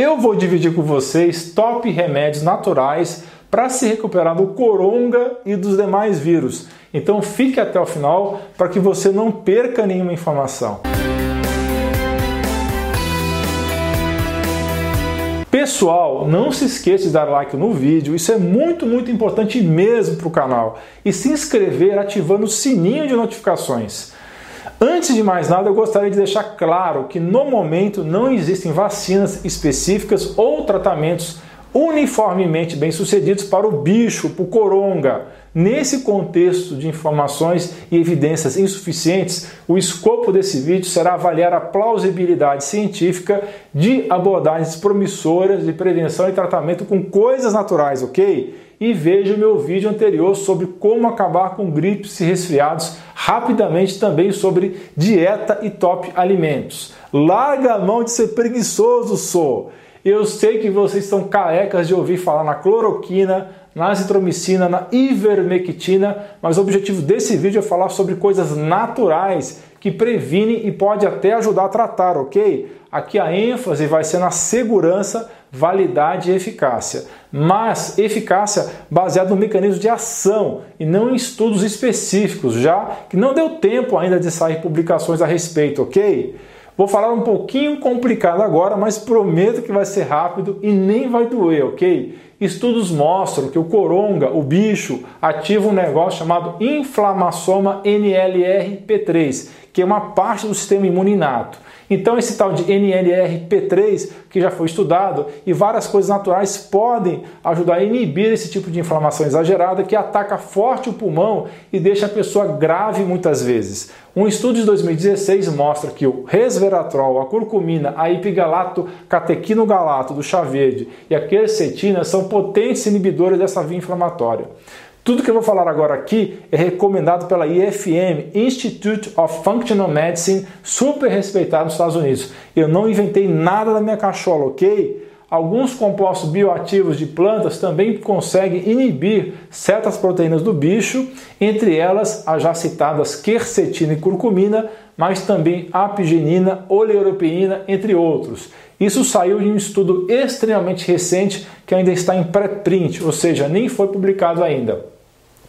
eu vou dividir com vocês top remédios naturais para se recuperar do coronga e dos demais vírus. Então fique até o final para que você não perca nenhuma informação. Pessoal, não se esqueça de dar like no vídeo, isso é muito, muito importante mesmo para o canal. E se inscrever ativando o sininho de notificações. Antes de mais nada, eu gostaria de deixar claro que no momento não existem vacinas específicas ou tratamentos uniformemente bem-sucedidos para o bicho, para o coronga. Nesse contexto de informações e evidências insuficientes, o escopo desse vídeo será avaliar a plausibilidade científica de abordagens promissoras de prevenção e tratamento com coisas naturais, ok? E veja o meu vídeo anterior sobre como acabar com gripes e resfriados, rapidamente também sobre dieta e top alimentos. Larga a mão de ser preguiçoso, sou! Eu sei que vocês estão carecas de ouvir falar na cloroquina, na azitromicina, na ivermectina, mas o objetivo desse vídeo é falar sobre coisas naturais que previnem e pode até ajudar a tratar, ok? Aqui a ênfase vai ser na segurança, validade e eficácia, mas eficácia baseada no mecanismo de ação e não em estudos específicos, já que não deu tempo ainda de sair publicações a respeito, ok? Vou falar um pouquinho complicado agora, mas prometo que vai ser rápido e nem vai doer, ok? Estudos mostram que o coronga, o bicho, ativa um negócio chamado inflamassoma NLRP3, que é uma parte do sistema imune inato. Então, esse tal de NLRP3, que já foi estudado, e várias coisas naturais podem ajudar a inibir esse tipo de inflamação exagerada que ataca forte o pulmão e deixa a pessoa grave muitas vezes. Um estudo de 2016 mostra que o resveratrol, a curcumina, a ipigalato catequinogalato do chá verde e a quercetina são potentes inibidores dessa via inflamatória. Tudo que eu vou falar agora aqui é recomendado pela IFM, Institute of Functional Medicine, super respeitado nos Estados Unidos. Eu não inventei nada da minha cachola, ok? Alguns compostos bioativos de plantas também conseguem inibir certas proteínas do bicho, entre elas as já citadas quercetina e curcumina, mas também apigenina, oleorepeina, entre outros. Isso saiu em um estudo extremamente recente que ainda está em pré-print, ou seja, nem foi publicado ainda.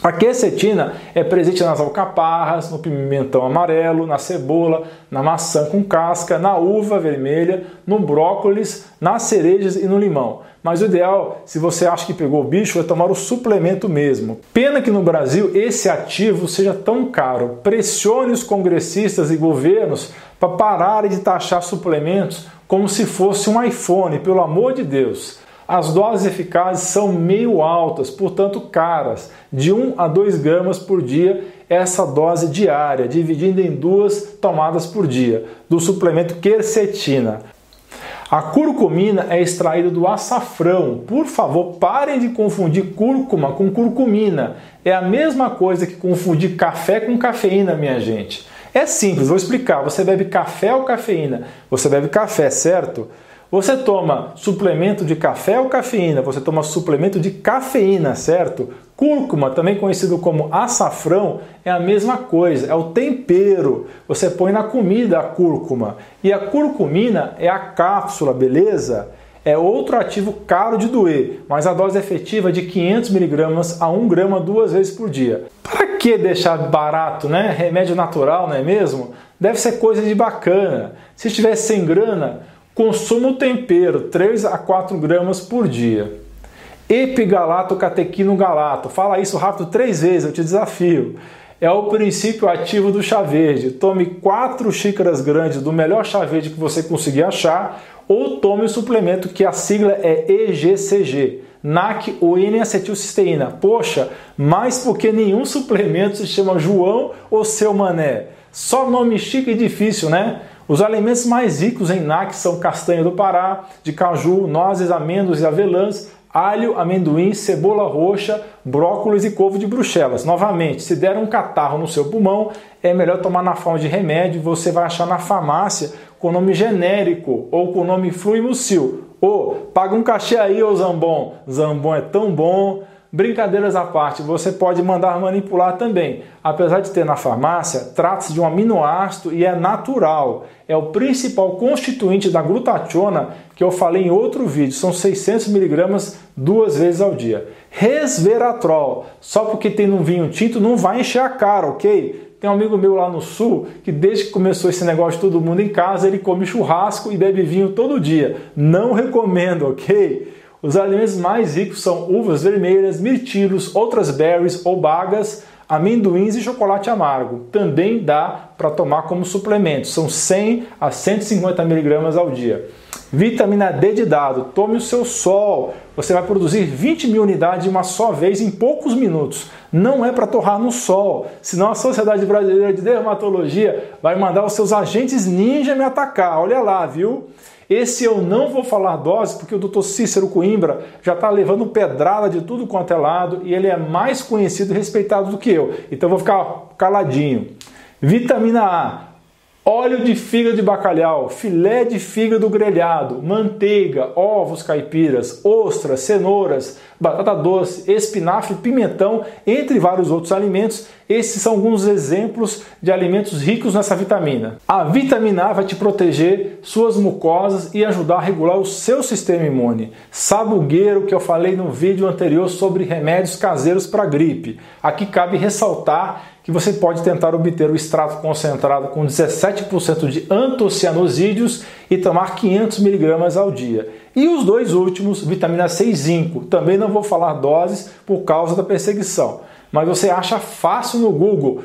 A quercetina é presente nas alcaparras, no pimentão amarelo, na cebola, na maçã com casca, na uva vermelha, no brócolis, nas cerejas e no limão. Mas o ideal, se você acha que pegou o bicho, é tomar o suplemento mesmo. Pena que no Brasil esse ativo seja tão caro. Pressione os congressistas e governos para pararem de taxar suplementos como se fosse um iPhone, pelo amor de Deus. As doses eficazes são meio altas, portanto caras, de 1 a 2 gramas por dia, essa dose diária, dividindo em duas tomadas por dia, do suplemento quercetina. A curcumina é extraída do açafrão. Por favor, parem de confundir cúrcuma com curcumina. É a mesma coisa que confundir café com cafeína, minha gente. É simples, vou explicar. Você bebe café ou cafeína? Você bebe café, certo? Você toma suplemento de café ou cafeína? Você toma suplemento de cafeína, certo? Cúrcuma, também conhecido como açafrão, é a mesma coisa, é o tempero. Você põe na comida a cúrcuma. E a curcumina é a cápsula, beleza? É outro ativo caro de doer, mas a dose efetiva é de 500 mg a 1 grama duas vezes por dia. Para que deixar barato, né? Remédio natural, não é mesmo? Deve ser coisa de bacana. Se tivesse sem grana, Consuma o tempero 3 a 4 gramas por dia. Epigalato catequino galato. Fala isso rápido três vezes, eu te desafio. É o princípio ativo do chá verde. Tome 4 xícaras grandes do melhor chá verde que você conseguir achar ou tome o suplemento que a sigla é EGCG. NAC ou N-acetilcisteína. Poxa, mais porque nenhum suplemento se chama João ou seu mané. Só nome chique e difícil, né? Os alimentos mais ricos em NAC são castanha do Pará, de caju, nozes, amêndoas e avelãs, alho, amendoim, cebola roxa, brócolis e couve de bruxelas. Novamente, se der um catarro no seu pulmão, é melhor tomar na forma de remédio, você vai achar na farmácia com nome genérico ou com nome Fluimucil. Ou paga um cachê aí, ô Zambon. Zambon é tão bom. Brincadeiras à parte, você pode mandar manipular também. Apesar de ter na farmácia, trata-se de um aminoácido e é natural. É o principal constituinte da glutationa que eu falei em outro vídeo. São 600 miligramas duas vezes ao dia. Resveratrol, só porque tem no vinho tinto não vai encher a cara, ok? Tem um amigo meu lá no sul que desde que começou esse negócio todo mundo em casa, ele come churrasco e bebe vinho todo dia. Não recomendo, ok? Os alimentos mais ricos são uvas vermelhas, mirtilos, outras berries ou bagas, amendoins e chocolate amargo. Também dá para tomar como suplemento. São 100 a 150 miligramas ao dia. Vitamina D de dado, tome o seu sol. Você vai produzir 20 mil unidades de uma só vez em poucos minutos. Não é para torrar no sol, senão a Sociedade Brasileira de Dermatologia vai mandar os seus agentes ninja me atacar. Olha lá, viu? Esse eu não vou falar dose porque o Dr. Cícero Coimbra já está levando pedrada de tudo quanto é lado e ele é mais conhecido e respeitado do que eu. Então eu vou ficar caladinho. Vitamina A, óleo de fígado de bacalhau, filé de fígado grelhado, manteiga, ovos caipiras, ostras, cenouras, batata doce, espinafre, pimentão, entre vários outros alimentos. Esses são alguns exemplos de alimentos ricos nessa vitamina. A vitamina A vai te proteger suas mucosas e ajudar a regular o seu sistema imune. Sabugueiro que eu falei no vídeo anterior sobre remédios caseiros para gripe. Aqui cabe ressaltar que você pode tentar obter o extrato concentrado com 17% de antocianosídeos e tomar 500 mg ao dia. E os dois últimos, vitamina C e zinco. Também não vou falar doses por causa da perseguição, mas você acha fácil no Google.